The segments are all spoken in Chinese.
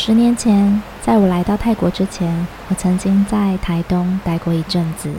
十年前，在我来到泰国之前，我曾经在台东待过一阵子。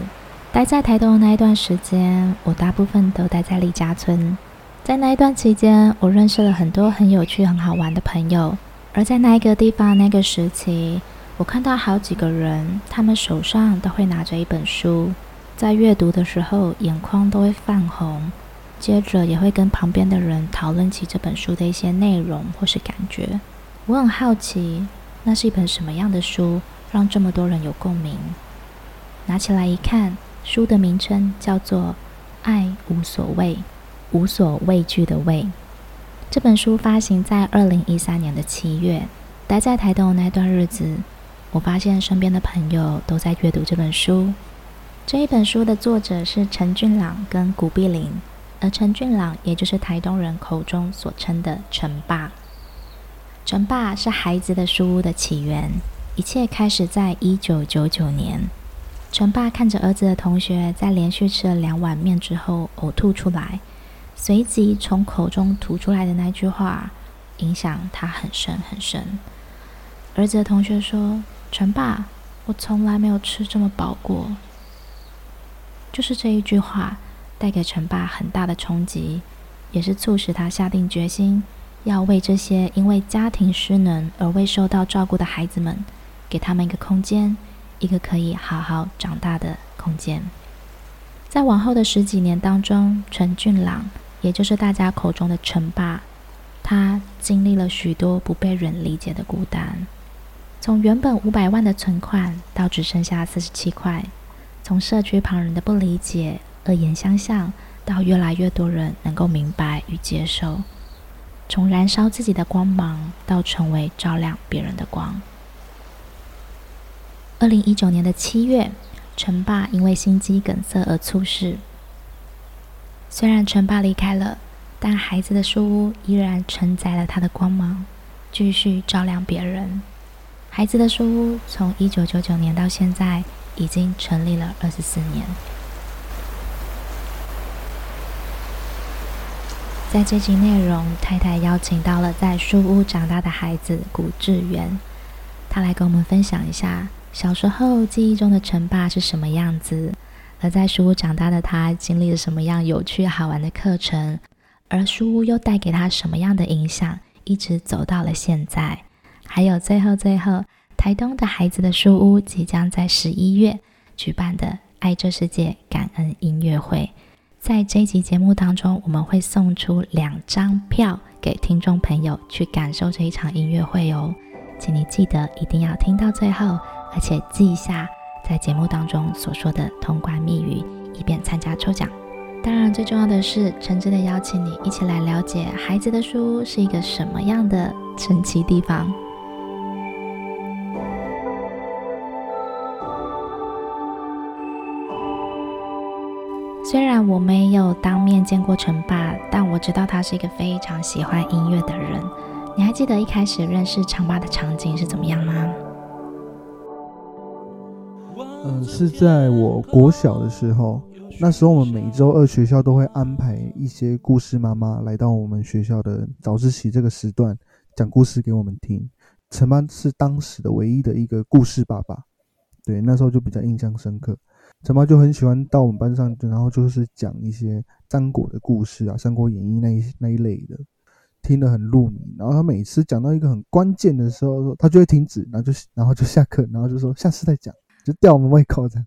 待在台东的那一段时间，我大部分都待在李家村。在那一段期间，我认识了很多很有趣、很好玩的朋友。而在那一个地方、那个时期，我看到好几个人，他们手上都会拿着一本书，在阅读的时候，眼眶都会泛红，接着也会跟旁边的人讨论起这本书的一些内容或是感觉。我很好奇，那是一本什么样的书，让这么多人有共鸣？拿起来一看。书的名称叫做《爱无所谓，无所畏惧的畏》。这本书发行在二零一三年的七月。待在台东那段日子，我发现身边的朋友都在阅读这本书。这一本书的作者是陈俊朗跟古碧玲，而陈俊朗也就是台东人口中所称的陈爸。陈爸是孩子的书屋的起源，一切开始在一九九九年。陈爸看着儿子的同学在连续吃了两碗面之后呕吐出来，随即从口中吐出来的那句话影响他很深很深。儿子的同学说：“陈爸，我从来没有吃这么饱过。”就是这一句话带给陈爸很大的冲击，也是促使他下定决心要为这些因为家庭失能而未受到照顾的孩子们，给他们一个空间。一个可以好好长大的空间。在往后的十几年当中，陈俊朗，也就是大家口中的陈爸，他经历了许多不被人理解的孤单。从原本五百万的存款，到只剩下四十七块；从社区旁人的不理解、恶言相向，到越来越多人能够明白与接受；从燃烧自己的光芒，到成为照亮别人的光。二零一九年的七月，陈爸因为心肌梗塞而猝逝。虽然陈爸离开了，但孩子的书屋依然承载了他的光芒，继续照亮别人。孩子的书屋从一九九九年到现在，已经成立了二十四年。在这集内容，太太邀请到了在书屋长大的孩子古志源，他来跟我们分享一下。小时候记忆中的陈爸是什么样子？而在书屋长大的他，经历了什么样有趣好玩的课程？而书屋又带给他什么样的影响？一直走到了现在。还有最后最后，台东的孩子的书屋即将在十一月举办的“爱这世界感恩音乐会”。在这一集节目当中，我们会送出两张票给听众朋友去感受这一场音乐会哦，请你记得一定要听到最后。而且记一下在节目当中所说的通关密语，以便参加抽奖。当然，最重要的是诚挚的邀请你一起来了解孩子的书屋是一个什么样的神奇地方。虽然我没有当面见过陈爸，但我知道他是一个非常喜欢音乐的人。你还记得一开始认识陈爸的场景是怎么样吗？嗯，是在我国小的时候，那时候我们每周二学校都会安排一些故事妈妈来到我们学校的早自习这个时段讲故事给我们听。陈爸是当时的唯一的一个故事爸爸，对，那时候就比较印象深刻。陈爸就很喜欢到我们班上，然后就是讲一些三国的故事啊，《三国演义》那一那一类的，听得很入迷。然后他每次讲到一个很关键的时候，他就会停止，然后就然后就下课，然后就说下次再讲。就吊我们胃口的，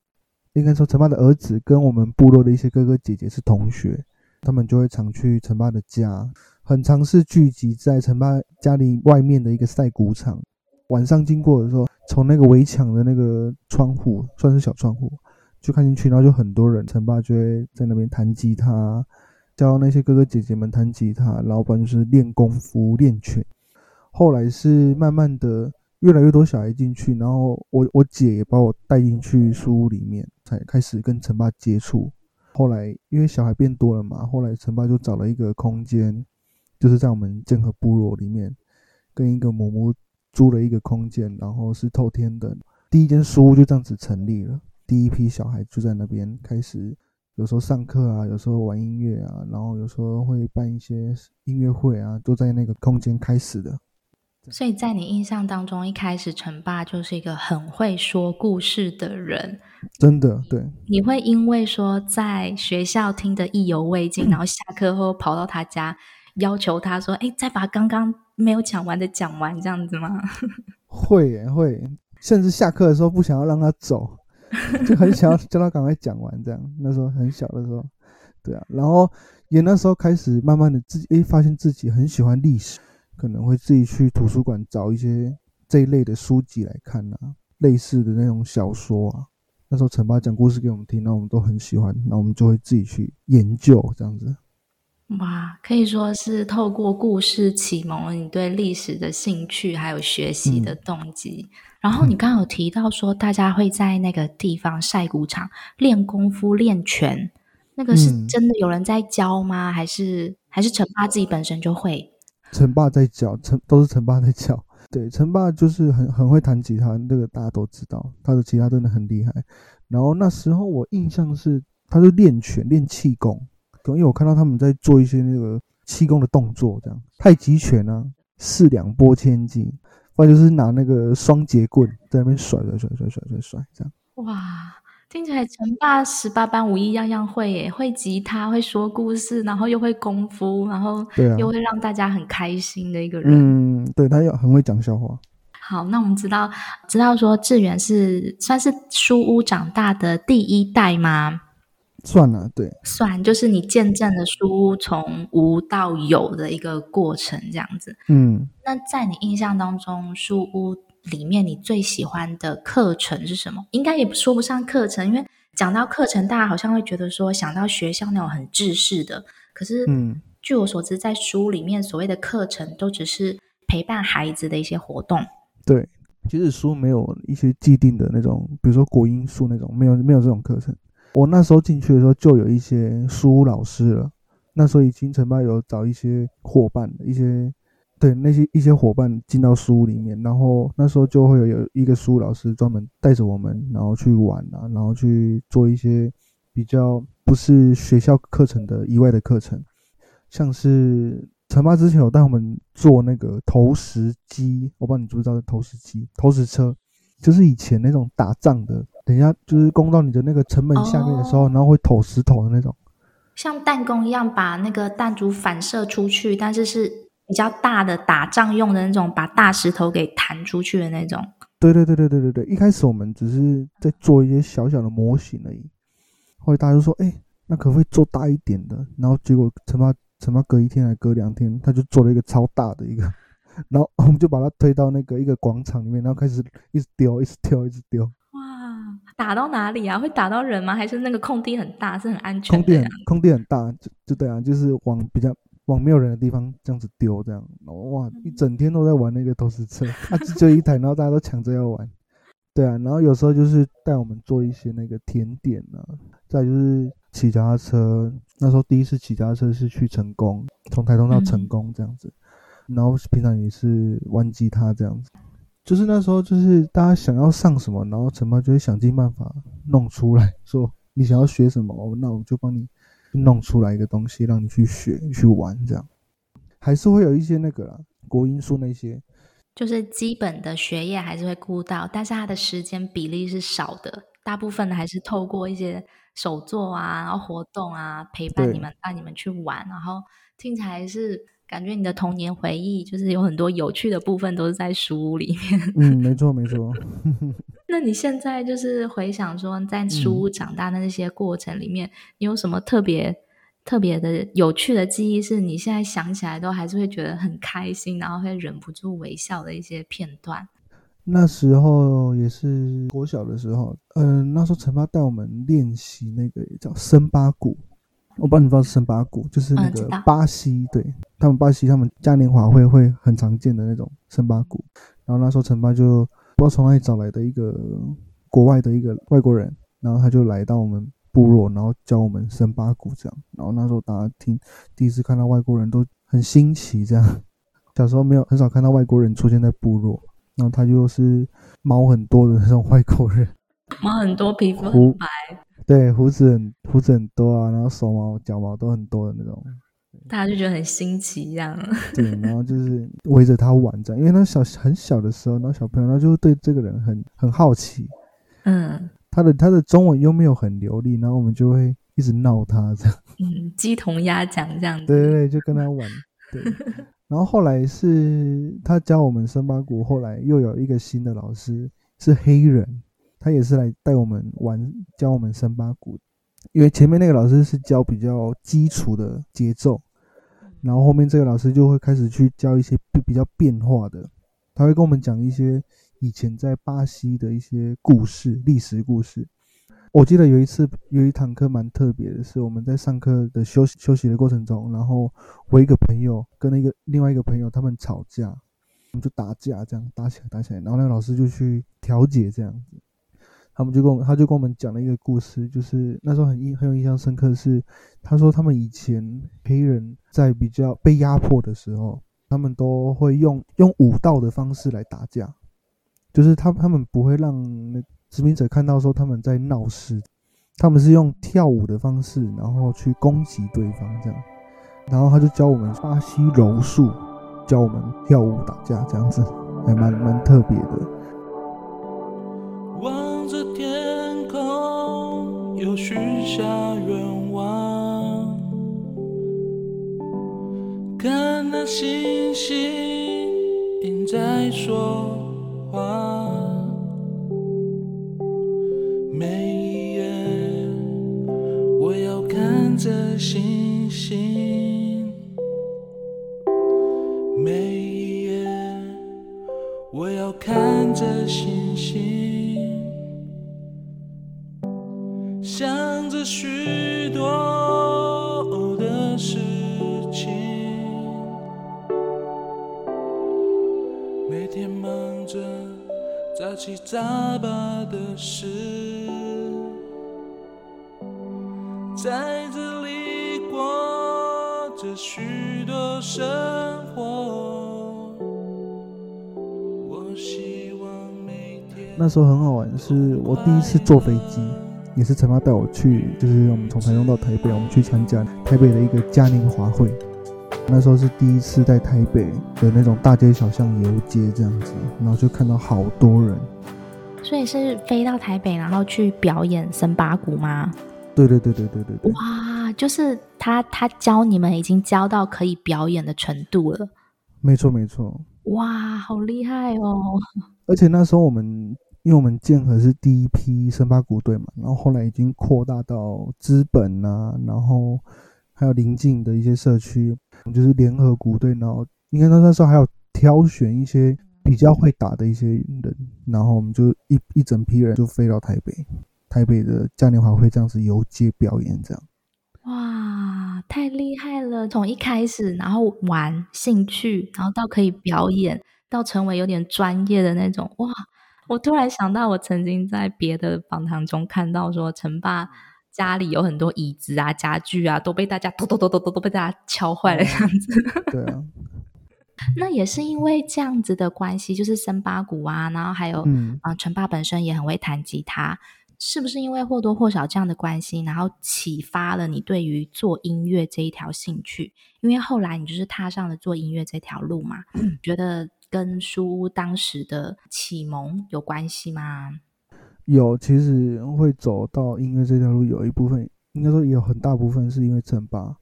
应该说陈爸的儿子跟我们部落的一些哥哥姐姐是同学，他们就会常去陈爸的家，很常是聚集在陈爸家里外面的一个晒谷场。晚上经过的时候，从那个围墙的那个窗户，算是小窗户，就看进去，然后就很多人，陈爸就会在那边弹吉他，教那些哥哥姐姐们弹吉他，老板就是练功夫、练拳。后来是慢慢的。越来越多小孩进去，然后我我姐也把我带进去书屋里面，才开始跟陈爸接触。后来因为小孩变多了嘛，后来陈爸就找了一个空间，就是在我们剑河部落里面，跟一个母母租了一个空间，然后是透天的。第一间书屋就这样子成立了，第一批小孩就在那边开始，有时候上课啊，有时候玩音乐啊，然后有时候会办一些音乐会啊，都在那个空间开始的。所以在你印象当中，一开始陈爸就是一个很会说故事的人，真的对。你会因为说在学校听得意犹未尽，嗯、然后下课后跑到他家要求他说：“哎，再把刚刚没有讲完的讲完，这样子吗？” 会耶会，甚至下课的时候不想要让他走，就很想要叫他赶快讲完。这样那时候很小的时候，对啊，然后也那时候开始慢慢的自己哎，发现自己很喜欢历史。可能会自己去图书馆找一些这一类的书籍来看啊，类似的那种小说啊。那时候陈爸讲故事给我们听，那我们都很喜欢，那我们就会自己去研究这样子。哇，可以说是透过故事启蒙了你对历史的兴趣，还有学习的动机。嗯、然后你刚刚有提到说，大家会在那个地方晒谷场练功夫、练拳，那个是真的有人在教吗？嗯、还是还是陈爸自己本身就会？陈爸在教，陈都是陈爸在教。对，陈爸就是很很会弹吉他，这个大家都知道，他的吉他真的很厉害。然后那时候我印象是，他就练拳练气功，因为我看到他们在做一些那个气功的动作，这样太极拳啊，四两拨千斤，或者就是拿那个双节棍在那边甩甩甩甩甩甩甩这样。哇！听起来陈爸十八般武艺样样会耶，会吉他，会说故事，然后又会功夫，然后又会让大家很开心的一个人。嗯，对，他又很会讲笑话。好，那我们知道知道说志远是算是书屋长大的第一代吗？算了，对，算，就是你见证了书屋从无到有的一个过程，这样子。嗯，那在你印象当中，书屋里面你最喜欢的课程是什么？应该也说不上课程，因为讲到课程，大家好像会觉得说想到学校那种很制式的。可是，嗯，据我所知，在书里面所谓的课程，都只是陪伴孩子的一些活动。对，其实书没有一些既定的那种，比如说国英数那种，没有没有这种课程。我那时候进去的时候，就有一些书老师了。那时候已经陈爸有找一些伙伴，一些。对，那些一些伙伴进到书屋里面，然后那时候就会有有一个书老师专门带着我们，然后去玩啊，然后去做一些比较不是学校课程的以外的课程，像是陈爸之前有带我们做那个投石机，我不知道你知不知道投石机、投石车，就是以前那种打仗的，等一下就是攻到你的那个城门下面的时候，哦、然后会投石头的那种，像弹弓一样把那个弹珠反射出去，但是是。比较大的打仗用的那种，把大石头给弹出去的那种。对对对对对对对，一开始我们只是在做一些小小的模型而已。后来大家就说：“哎、欸，那可不可以做大一点的？”然后结果陈爸陈爸隔一天还隔两天，他就做了一个超大的一个，然后我们就把它推到那个一个广场里面，然后开始一直丢，一直丢，一直丢。哇，打到哪里啊？会打到人吗？还是那个空地很大，是很安全的？空地很空地很大，就就对啊，就是往比较。往没有人的地方这样子丢，这样哇，一整天都在玩那个投石车，啊，就一台，然后大家都抢着要玩，对啊，然后有时候就是带我们做一些那个甜点啊，再就是骑脚踏车，那时候第一次骑脚踏车是去成功，从台东到成功这样子，然后平常也是玩吉他这样子，就是那时候就是大家想要上什么，然后陈妈就会想尽办法弄出来，说你想要学什么，那我就帮你。弄出来一个东西让你去学去玩，这样还是会有一些那个啦，国音数那些，就是基本的学业还是会顾到，但是他的时间比例是少的，大部分的还是透过一些手作啊，然后活动啊陪伴你们，带你们去玩，然后听起来是感觉你的童年回忆就是有很多有趣的部分都是在书屋里面。嗯，没错没错。那你现在就是回想说，在书屋长大的那些过程里面，嗯、你有什么特别特别的有趣的记忆？是你现在想起来都还是会觉得很开心，然后会忍不住微笑的一些片段？那时候也是国小的时候，嗯、呃，那时候陈爸带我们练习那个叫森巴鼓，我不知道你知道是森巴鼓，就是那个巴西，嗯、对他们巴西他们嘉年华会会很常见的那种森巴鼓，然后那时候陈爸就。不知道从哪里找来的一个国外的一个外国人，然后他就来到我们部落，然后教我们森巴鼓这样。然后那时候大家听第一次看到外国人都很新奇，这样。小时候没有很少看到外国人出现在部落，然后他就是毛很多的那种外国人，毛很多，皮肤很白，对，胡子很胡子很多啊，然后手毛脚毛都很多的那种大家就觉得很新奇一样。对，然后就是围着他玩这样，因为那小很小的时候，然后小朋友他就会对这个人很很好奇。嗯，他的他的中文又没有很流利，然后我们就会一直闹他这样。嗯，鸡同鸭讲这样子。对对对，就跟他玩。对。然后后来是他教我们森巴鼓，后来又有一个新的老师是黑人，他也是来带我们玩，教我们森巴鼓。因为前面那个老师是教比较基础的节奏，然后后面这个老师就会开始去教一些比较变化的，他会跟我们讲一些以前在巴西的一些故事、历史故事。我记得有一次有一堂课蛮特别的，是我们在上课的休息休息的过程中，然后我一个朋友跟那个另外一个朋友他们吵架，我们就打架，这样打起来打起来，然后那个老师就去调解这样子，他们就跟我他就跟我们讲了一个故事，就是那时候很印很有印象深刻是，他说他们以前黑人在比较被压迫的时候，他们都会用用武道的方式来打架，就是他他们不会让那。殖民者看到说他们在闹事，他们是用跳舞的方式，然后去攻击对方这样，然后他就教我们巴西柔术，教我们跳舞打架这样子，还蛮蛮特别的。望着天空，又许下愿望，看那星星在说是。在这里过着许多生活，我希望每天。那时候很好玩，是我第一次坐飞机，也是陈妈带我去，就是我们从台东到台北，我们去参加台北的一个嘉年华会。那时候是第一次在台北的那种大街小巷游街这样子，然后就看到好多人。所以是飞到台北，然后去表演森巴鼓吗？对对对对对对对！哇，就是他他教你们已经教到可以表演的程度了。没错没错。哇，好厉害哦！而且那时候我们，因为我们建和是第一批森巴鼓队嘛，然后后来已经扩大到资本啊，然后还有邻近的一些社区，就是联合鼓队，然后应该说那时候还有挑选一些比较会打的一些人，然后我们就一一整批人就飞到台北。台北的嘉年华会这样子游街表演，这样哇，太厉害了！从一开始，然后玩兴趣，然后到可以表演，到成为有点专业的那种哇！我突然想到，我曾经在别的访谈中看到说，陈爸家里有很多椅子啊、家具啊，都被大家咚咚咚咚咚都被大家敲坏了这样子。对啊，那也是因为这样子的关系，就是森巴鼓啊，然后还有嗯，陈爸本身也很会弹吉他。是不是因为或多或少这样的关系，然后启发了你对于做音乐这一条兴趣？因为后来你就是踏上了做音乐这条路嘛，嗯、觉得跟书屋当时的启蒙有关系吗？有，其实会走到音乐这条路，有一部分应该说也有很大部分是因为陈爸。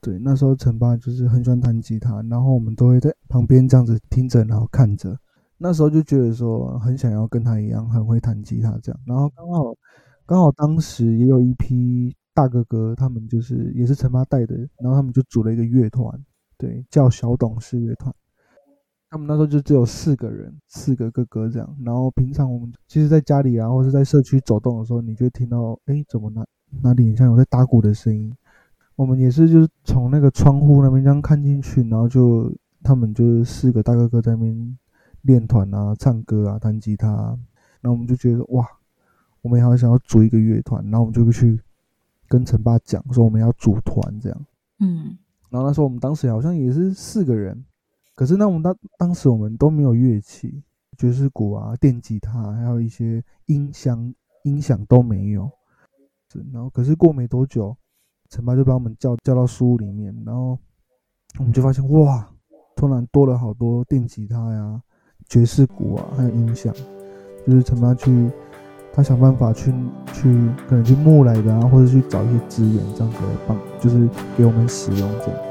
对，那时候陈爸就是很喜欢弹吉他，然后我们都会在旁边这样子听着，然后看着。那时候就觉得说很想要跟他一样很会弹吉他这样，然后刚好刚好当时也有一批大哥哥，他们就是也是陈妈带的，然后他们就组了一个乐团，对，叫小董事乐团。他们那时候就只有四个人，四个哥哥这样。然后平常我们其实，在家里啊，或是在社区走动的时候，你就听到，哎，怎么哪哪里像有在打鼓的声音？我们也是就是从那个窗户那边这样看进去，然后就他们就是四个大哥哥在那边。练团啊，唱歌啊，弹吉他。啊，然后我们就觉得哇，我们也好想要组一个乐团，然后我们就去跟陈爸讲说我们要组团这样，嗯，然后那时候我们当时好像也是四个人，可是那我们当当时我们都没有乐器，爵士鼓啊、电吉他，还有一些音箱、音响都没有，然后可是过没多久，陈妈就把我们叫叫到书屋里面，然后我们就发现哇，突然多了好多电吉他呀、爵士鼓啊，还有音响，就是陈妈去，她想办法去去可能去募来的啊，或者去找一些资源，这样子来帮，就是给我们使用这样。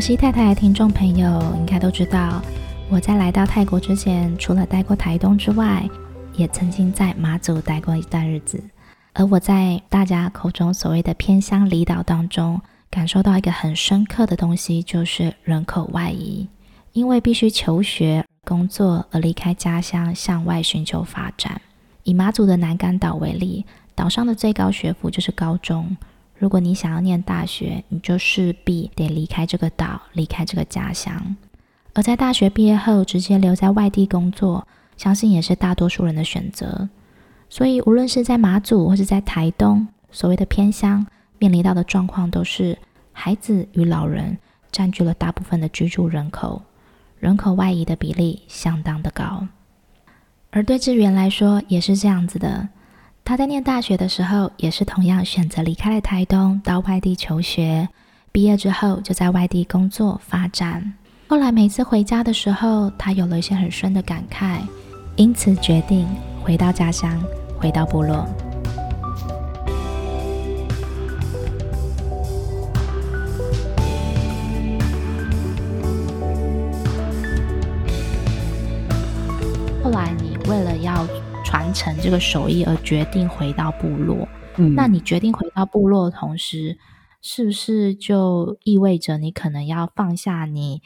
熟悉太太的听众朋友应该都知道，我在来到泰国之前，除了待过台东之外，也曾经在马祖待过一段日子。而我在大家口中所谓的偏乡离岛当中，感受到一个很深刻的东西，就是人口外移，因为必须求学、工作而离开家乡，向外寻求发展。以马祖的南竿岛为例，岛上的最高学府就是高中。如果你想要念大学，你就势必得离开这个岛，离开这个家乡。而在大学毕业后，直接留在外地工作，相信也是大多数人的选择。所以，无论是在马祖或是在台东，所谓的偏乡，面临到的状况都是孩子与老人占据了大部分的居住人口，人口外移的比例相当的高。而对志源来说，也是这样子的。他在念大学的时候，也是同样选择离开了台东，到外地求学。毕业之后，就在外地工作发展。后来每次回家的时候，他有了一些很深的感慨，因此决定回到家乡，回到部落。后来，你为了要传承这个手艺而决定回到部落，嗯，那你决定回到部落的同时，是不是就意味着你可能要放下你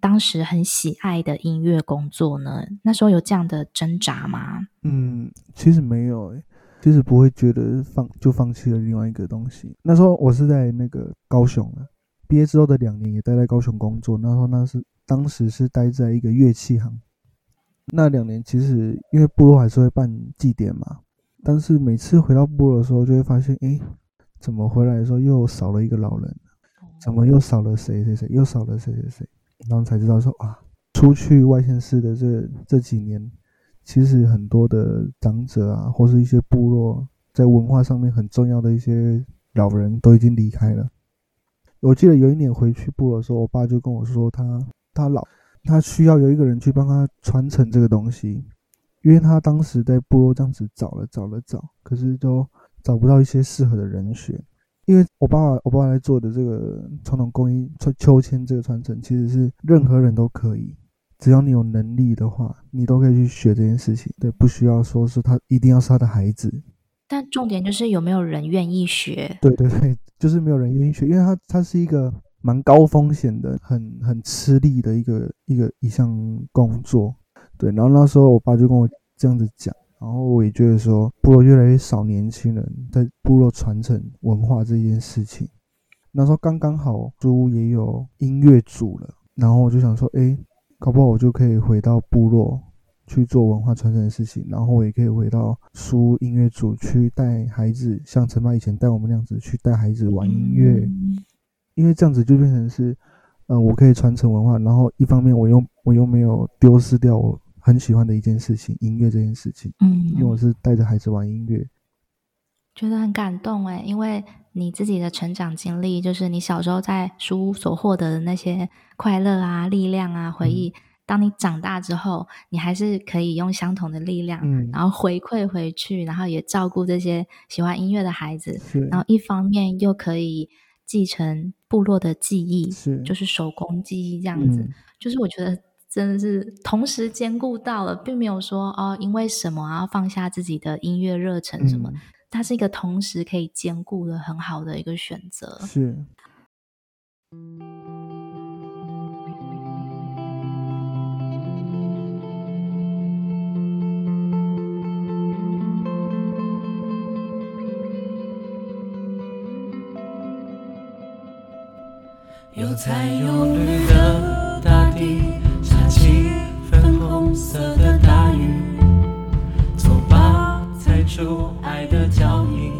当时很喜爱的音乐工作呢？那时候有这样的挣扎吗？嗯，其实没有，诶，其实不会觉得放就放弃了另外一个东西。那时候我是在那个高雄啊，毕业之后的两年也待在高雄工作，然后那是当时是待在一个乐器行。那两年其实因为部落还是会办祭典嘛，但是每次回到部落的时候，就会发现，哎，怎么回来的时候又少了一个老人？怎么又少了谁谁谁？又少了谁谁谁？然后才知道说啊，出去外县市的这这几年，其实很多的长者啊，或是一些部落在文化上面很重要的一些老人都已经离开了。我记得有一年回去部落的时候，我爸就跟我说他，他他老。他需要有一个人去帮他传承这个东西，因为他当时在部落这样子找了找了找，可是都找不到一些适合的人选。因为我爸爸我爸爸在做的这个传统工艺秋千这个传承，其实是任何人都可以，只要你有能力的话，你都可以去学这件事情。对，不需要说是他一定要是他的孩子，但重点就是有没有人愿意学。对对对，就是没有人愿意学，因为他他是一个。蛮高风险的，很很吃力的一个一个一项工作，对。然后那时候我爸就跟我这样子讲，然后我也觉得说，部落越来越少年轻人在部落传承文化这件事情。那时候刚刚好，书屋也有音乐组了，然后我就想说，哎，搞不好我就可以回到部落去做文化传承的事情，然后我也可以回到书音乐组去带孩子，像陈妈以前带我们那样子去带孩子玩音乐。嗯因为这样子就变成是，呃，我可以传承文化，然后一方面我又我又没有丢失掉我很喜欢的一件事情——音乐这件事情。嗯，因为我是带着孩子玩音乐，觉得很感动哎，因为你自己的成长经历，就是你小时候在书屋所获得的那些快乐啊、力量啊、回忆，嗯、当你长大之后，你还是可以用相同的力量，嗯，然后回馈回去，然后也照顾这些喜欢音乐的孩子，是然后一方面又可以。继承部落的技艺，是就是手工技艺这样子。嗯、就是我觉得真的是同时兼顾到了，并没有说哦，因为什么要放下自己的音乐热忱什么。嗯、它是一个同时可以兼顾的很好的一个选择。是。有彩有绿的大地，下起粉红色的大雨。走吧，踩出爱的脚印，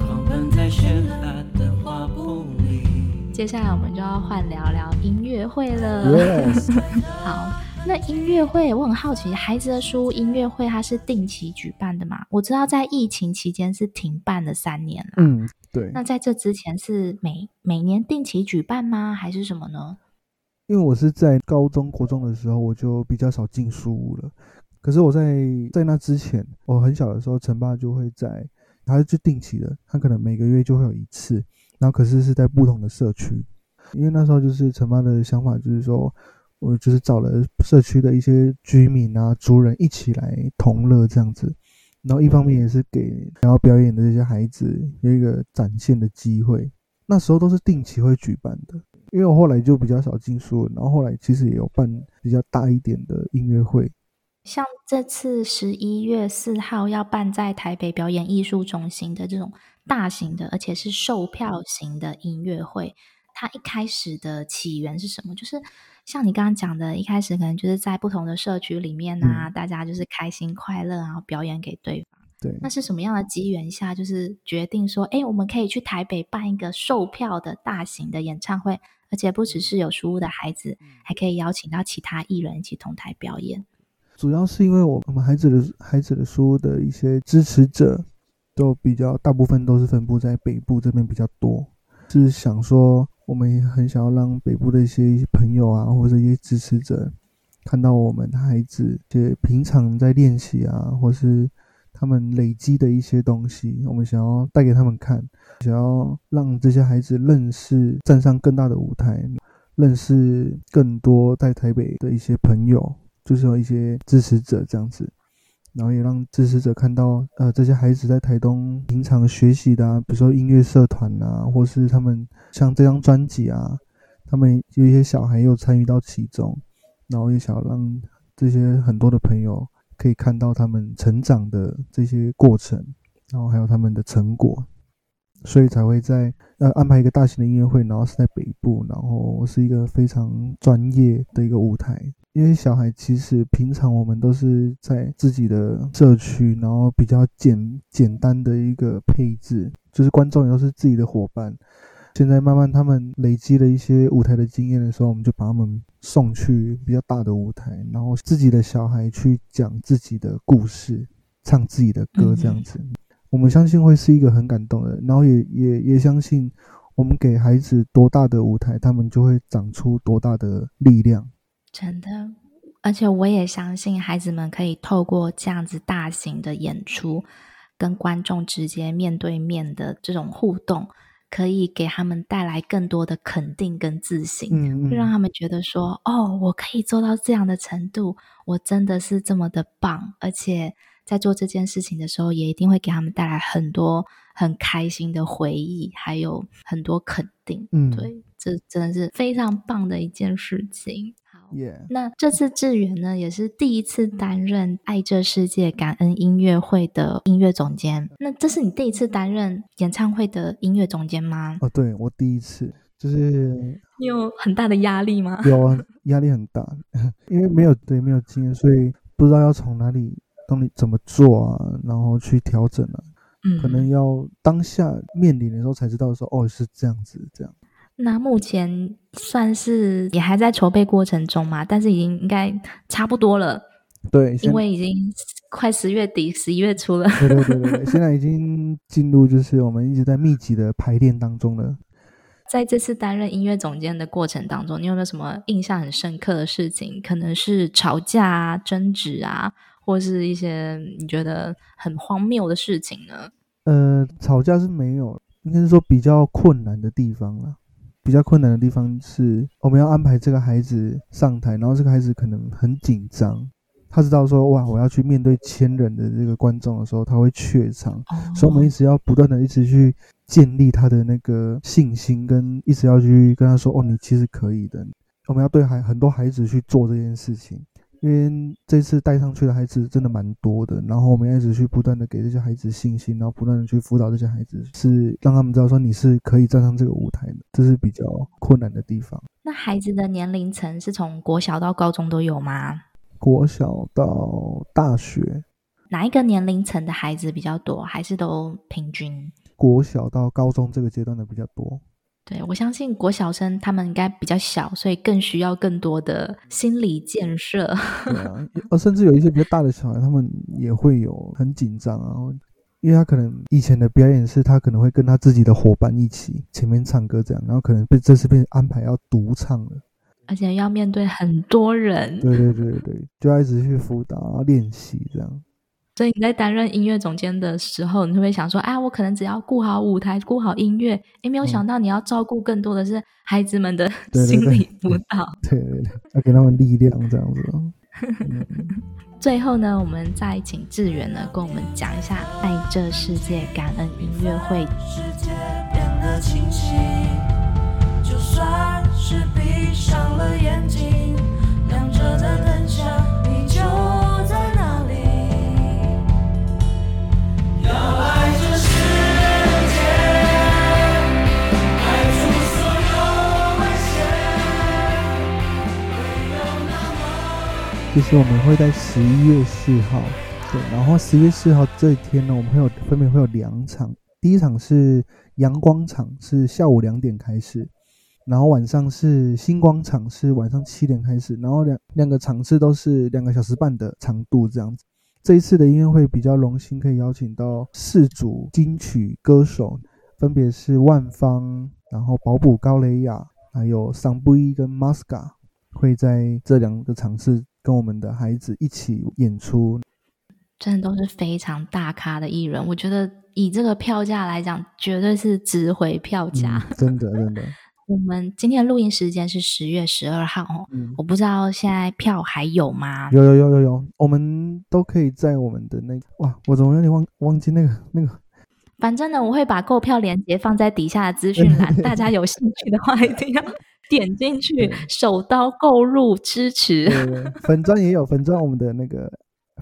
狂奔在绚烂的画布里。接下来我们就要换聊聊音乐会了。Yes. 好，那音乐会我很好奇，孩子的书音乐会它是定期举办的吗？我知道在疫情期间是停办了三年了。嗯。对，那在这之前是每每年定期举办吗？还是什么呢？因为我是在高中国中的时候，我就比较少进书屋了。可是我在在那之前，我很小的时候，陈爸就会在，他就定期的，他可能每个月就会有一次。然后可是是在不同的社区，因为那时候就是陈爸的想法，就是说我就是找了社区的一些居民啊、族人一起来同乐这样子。然后一方面也是给想要表演的这些孩子有一个展现的机会。那时候都是定期会举办的，因为我后来就比较少进书，然后后来其实也有办比较大一点的音乐会。像这次十一月四号要办在台北表演艺术中心的这种大型的，而且是售票型的音乐会，它一开始的起源是什么？就是像你刚刚讲的，一开始可能就是在不同的社区里面啊，嗯、大家就是开心快乐，然后表演给对方。对，那是什么样的机缘下，就是决定说，哎，我们可以去台北办一个售票的大型的演唱会，而且不只是有书屋的孩子，还可以邀请到其他艺人一起同台表演。主要是因为我们孩子的孩子的书的一些支持者，都比较大部分都是分布在北部这边比较多，是想说。我们也很想要让北部的一些朋友啊，或者一些支持者，看到我们的孩子，就平常在练习啊，或是他们累积的一些东西，我们想要带给他们看，想要让这些孩子认识，站上更大的舞台，认识更多在台北的一些朋友，就是有一些支持者这样子。然后也让支持者看到，呃，这些孩子在台东平常学习的啊，比如说音乐社团啊，或是他们像这张专辑啊，他们有一些小孩又参与到其中，然后也想让这些很多的朋友可以看到他们成长的这些过程，然后还有他们的成果。所以才会在呃安排一个大型的音乐会，然后是在北部，然后是一个非常专业的一个舞台。因为小孩其实平常我们都是在自己的社区，然后比较简简单的一个配置，就是观众也都是自己的伙伴。现在慢慢他们累积了一些舞台的经验的时候，我们就把他们送去比较大的舞台，然后自己的小孩去讲自己的故事，唱自己的歌，这样子。嗯我们相信会是一个很感动的，然后也也也相信，我们给孩子多大的舞台，他们就会长出多大的力量。真的，而且我也相信孩子们可以透过这样子大型的演出，跟观众直接面对面的这种互动，可以给他们带来更多的肯定跟自信，嗯嗯，会让他们觉得说：“哦，我可以做到这样的程度，我真的是这么的棒，而且。”在做这件事情的时候，也一定会给他们带来很多很开心的回忆，还有很多肯定。嗯，对，这真的是非常棒的一件事情。那这次志远呢，也是第一次担任爱这世界感恩音乐会的音乐总监。那这是你第一次担任演唱会的音乐总监吗？哦，对，我第一次，就是你有很大的压力吗？有啊，压力很大，因为没有对没有经验，所以不知道要从哪里。到底怎么做啊？然后去调整啊，嗯，可能要当下面临的时候才知道说，哦，是这样子，这样。那目前算是也还在筹备过程中嘛，但是已经应该差不多了。对，因为已经快十月底、十一月初了。对对对对，现在已经进入就是我们一直在密集的排练当中了。在这次担任音乐总监的过程当中，你有没有什么印象很深刻的事情？可能是吵架啊、争执啊。或是一些你觉得很荒谬的事情呢？呃，吵架是没有，应该是说比较困难的地方啦。比较困难的地方是，我们要安排这个孩子上台，然后这个孩子可能很紧张，他知道说哇，我要去面对千人的这个观众的时候，他会怯场，哦、所以我们一直要不断的一直去建立他的那个信心，跟一直要去跟他说，哦，你其实可以的。我们要对孩很多孩子去做这件事情。因为这次带上去的孩子真的蛮多的，然后我们一直去不断的给这些孩子信心，然后不断的去辅导这些孩子，是让他们知道说你是可以站上这个舞台的，这是比较困难的地方。那孩子的年龄层是从国小到高中都有吗？国小到大学，哪一个年龄层的孩子比较多，还是都平均？国小到高中这个阶段的比较多。对，我相信国小生他们应该比较小，所以更需要更多的心理建设。对啊，呃，甚至有一些比较大的小孩，他们也会有很紧张啊，因为他可能以前的表演是他可能会跟他自己的伙伴一起前面唱歌这样，然后可能被这次被安排要独唱了，而且要面对很多人。对对对对，就要一直去辅导啊，练习这样。所以你在担任音乐总监的时候，你会不会想说，啊，我可能只要顾好舞台，顾好音乐，诶，没有想到你要照顾更多的是孩子们的心理辅导。对对对，要给他们力量这样子。最后呢，我们再请志远呢，跟我们讲一下爱这世界感恩音乐会。世界变得清晰，就算是闭上了眼睛，亮着的灯其实我们会在十一月四号，对，然后十一月四号这一天呢，我们会有分别会有两场，第一场是阳光场，是下午两点开始，然后晚上是星光场，是晚上七点开始，然后两两个场次都是两个小时半的长度这样子。这一次的音乐会比较荣幸可以邀请到四组金曲歌手，分别是万芳，然后保卜高蕾雅，还有桑布伊跟 Masca，会在这两个场次。跟我们的孩子一起演出，真的都是非常大咖的艺人。我觉得以这个票价来讲，绝对是值回票价。嗯，真的，真的。我们今天的录音时间是十月十二号哦，嗯，我不知道现在票还有吗？有有有有有，我们都可以在我们的那个，哇，我怎么有点忘忘记那个那个。反正呢，我会把购票链接放在底下的资讯栏，大家有兴趣的话一定要。点进去，手刀购入支持。对对对，粉砖也有，粉砖我们的那个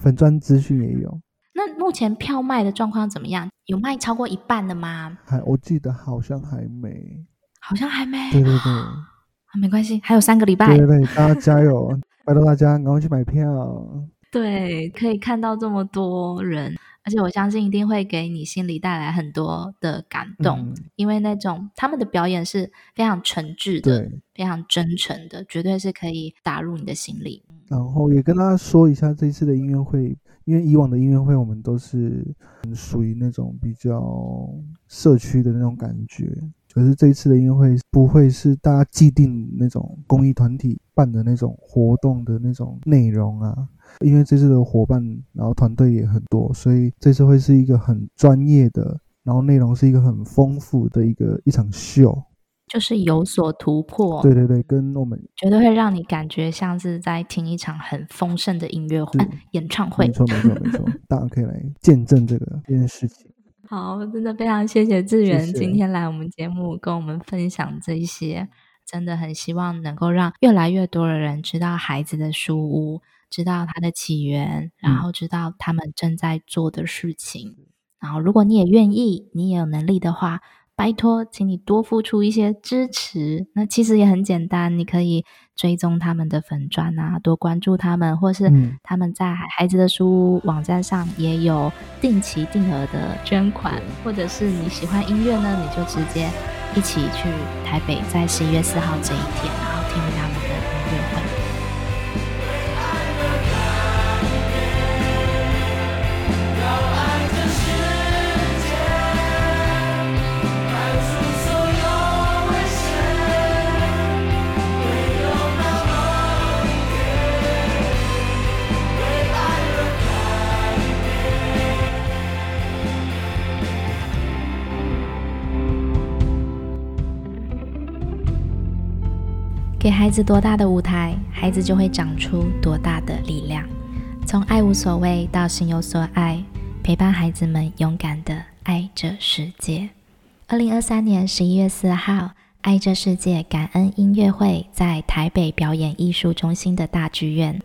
粉砖资讯也有。那目前票卖的状况怎么样？有卖超过一半的吗？还，我记得好像还没，好像还没。对对对，啊，没关系，还有三个礼拜。对对对，大家加油，拜托大家赶快去买票。对，可以看到这么多人。而且我相信一定会给你心里带来很多的感动，嗯、因为那种他们的表演是非常诚挚的，非常真诚的，绝对是可以打入你的心里。然后也跟大家说一下，这一次的音乐会，因为以往的音乐会我们都是属于那种比较社区的那种感觉，可是这一次的音乐会不会是大家既定那种公益团体办的那种活动的那种内容啊。因为这次的伙伴，然后团队也很多，所以这次会是一个很专业的，然后内容是一个很丰富的一个一场秀，就是有所突破。对对对，跟我们绝对会让你感觉像是在听一场很丰盛的音乐会、演唱会。没错没错没 错，大家可以来见证这个这件事情。好，真的非常谢谢志远今天来我们节目跟我们分享这一些，真的很希望能够让越来越多的人知道孩子的书屋。知道它的起源，然后知道他们正在做的事情。嗯、然后，如果你也愿意，你也有能力的话，拜托，请你多付出一些支持。那其实也很简单，你可以追踪他们的粉砖啊，多关注他们，或是他们在孩子的书网站上也有定期定额的捐款，嗯、或者是你喜欢音乐呢，你就直接一起去台北，在十一月四号这一天，然后听他们给孩子多大的舞台，孩子就会长出多大的力量。从爱无所谓到心有所爱，陪伴孩子们勇敢地爱这世界。二零二三年十一月四号，爱这世界感恩音乐会在台北表演艺术中心的大剧院，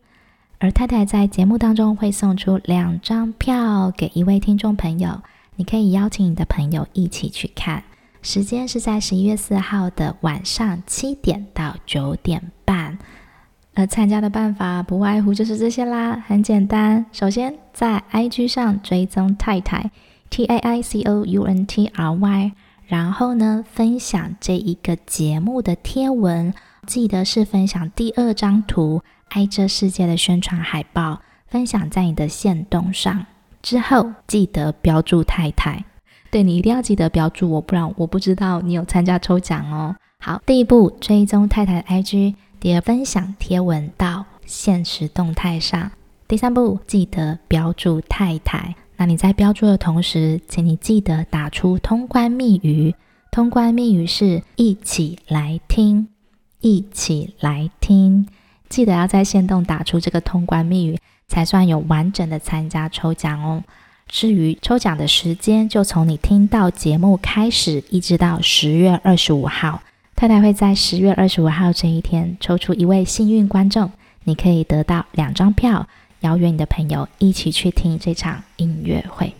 而太太在节目当中会送出两张票给一位听众朋友，你可以邀请你的朋友一起去看。时间是在十一月四号的晚上七点到九点半，而参加的办法不外乎就是这些啦，很简单。首先在 IG 上追踪太太 T A I C O U N T R Y，然后呢，分享这一个节目的贴文，记得是分享第二张图“爱这世界”的宣传海报，分享在你的线动上，之后记得标注太太。对，你一定要记得标注我，不然我不知道你有参加抽奖哦。好，第一步追踪太太的 IG，第二分享贴文到限时动态上，第三步记得标注太太。那你在标注的同时，请你记得打出通关密语，通关密语是一起来听，一起来听，记得要在限动打出这个通关密语，才算有完整的参加抽奖哦。至于抽奖的时间，就从你听到节目开始，一直到十月二十五号。太太会在十月二十五号这一天抽出一位幸运观众，你可以得到两张票，邀约你的朋友一起去听这场音乐会。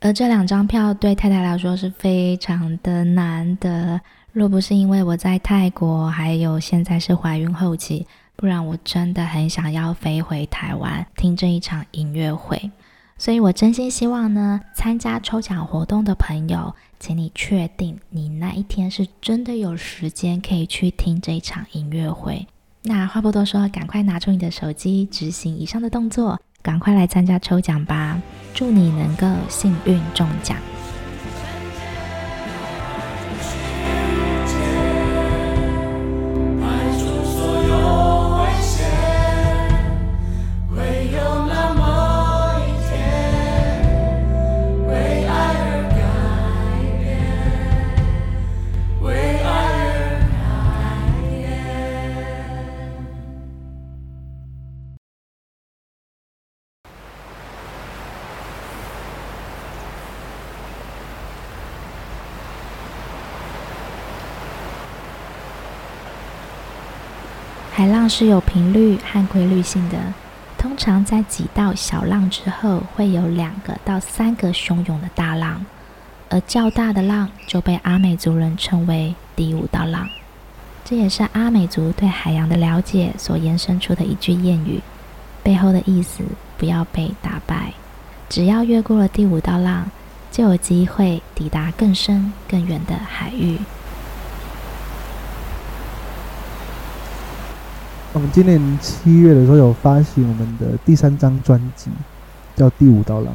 而这两张票对太太来说是非常的难得，若不是因为我在泰国，还有现在是怀孕后期，不然我真的很想要飞回台湾听这一场音乐会。所以我真心希望呢，参加抽奖活动的朋友，请你确定你那一天是真的有时间可以去听这一场音乐会。那话不多说，赶快拿出你的手机，执行以上的动作，赶快来参加抽奖吧！祝你能够幸运中奖。海浪是有频率和规律性的，通常在几道小浪之后，会有两个到三个汹涌的大浪，而较大的浪就被阿美族人称为第五道浪。这也是阿美族对海洋的了解所延伸出的一句谚语，背后的意思不要被打败，只要越过了第五道浪，就有机会抵达更深更远的海域。我们今年七月的时候有发行我们的第三张专辑，叫《第五道浪》，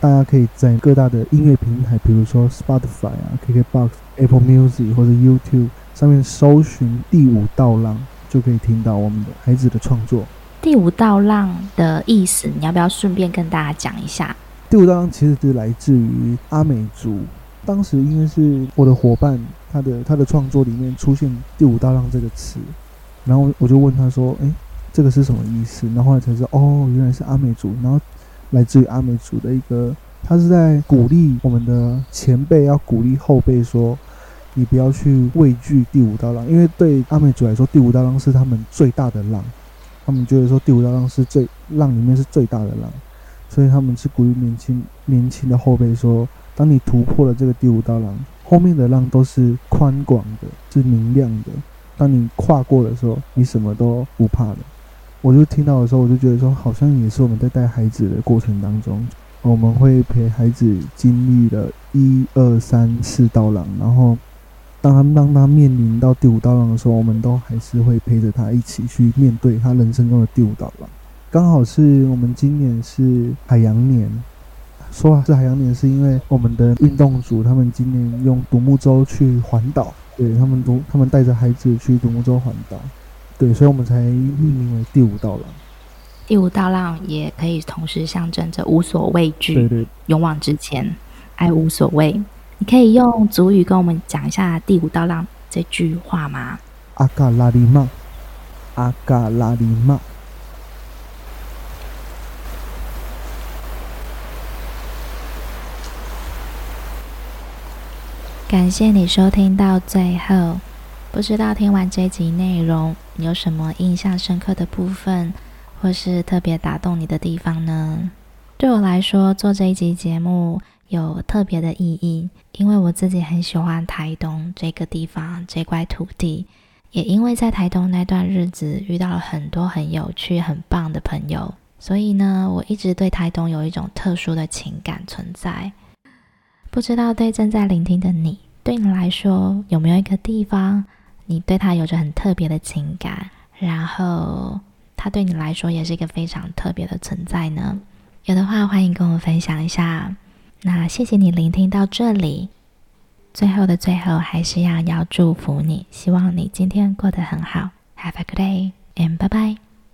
大家可以在各大的音乐平台，比如说 Spotify 啊、KKBox、Apple Music 或者 YouTube 上面搜寻《第五道浪》，就可以听到我们的孩子的创作。第五道浪的意思，你要不要顺便跟大家讲一下？第五道浪其实是来自于阿美族，当时因为是我的伙伴，他的他的创作里面出现“第五道浪”这个词。然后我就问他说：“诶，这个是什么意思？”然后后来才知道，哦，原来是阿美族。然后来自于阿美族的一个，他是在鼓励我们的前辈，要鼓励后辈说：“你不要去畏惧第五道浪，因为对阿美族来说，第五道浪是他们最大的浪。他们觉得说第五道浪是最浪里面是最大的浪，所以他们是鼓励年轻年轻的后辈说：当你突破了这个第五道浪，后面的浪都是宽广的，是明亮的。”当你跨过的时候，你什么都不怕了。我就听到的时候，我就觉得说，好像也是我们在带孩子的过程当中，我们会陪孩子经历了一二三四道浪，然后当他当他面临到第五道浪的时候，我们都还是会陪着他一起去面对他人生中的第五道浪。刚好是我们今年是海洋年，说是海洋年，是因为我们的运动组他们今年用独木舟去环岛。对他们都，他们带着孩子去独木舟环岛，对，所以我们才命名为第五道浪。第五道浪也可以同时象征着无所畏惧，对对，勇往直前，爱无所谓。你可以用族语跟我们讲一下第五道浪这句话吗？阿嘎拉里曼，阿嘎拉里玛。感谢你收听到最后，不知道听完这集内容，你有什么印象深刻的部分，或是特别打动你的地方呢？对我来说，做这一集节目有特别的意义，因为我自己很喜欢台东这个地方，这块土地，也因为在台东那段日子遇到了很多很有趣、很棒的朋友，所以呢，我一直对台东有一种特殊的情感存在。不知道对正在聆听的你，对你来说有没有一个地方，你对他有着很特别的情感，然后他对你来说也是一个非常特别的存在呢？有的话，欢迎跟我分享一下。那谢谢你聆听到这里，最后的最后，还是要要祝福你，希望你今天过得很好。Have a good day and bye bye.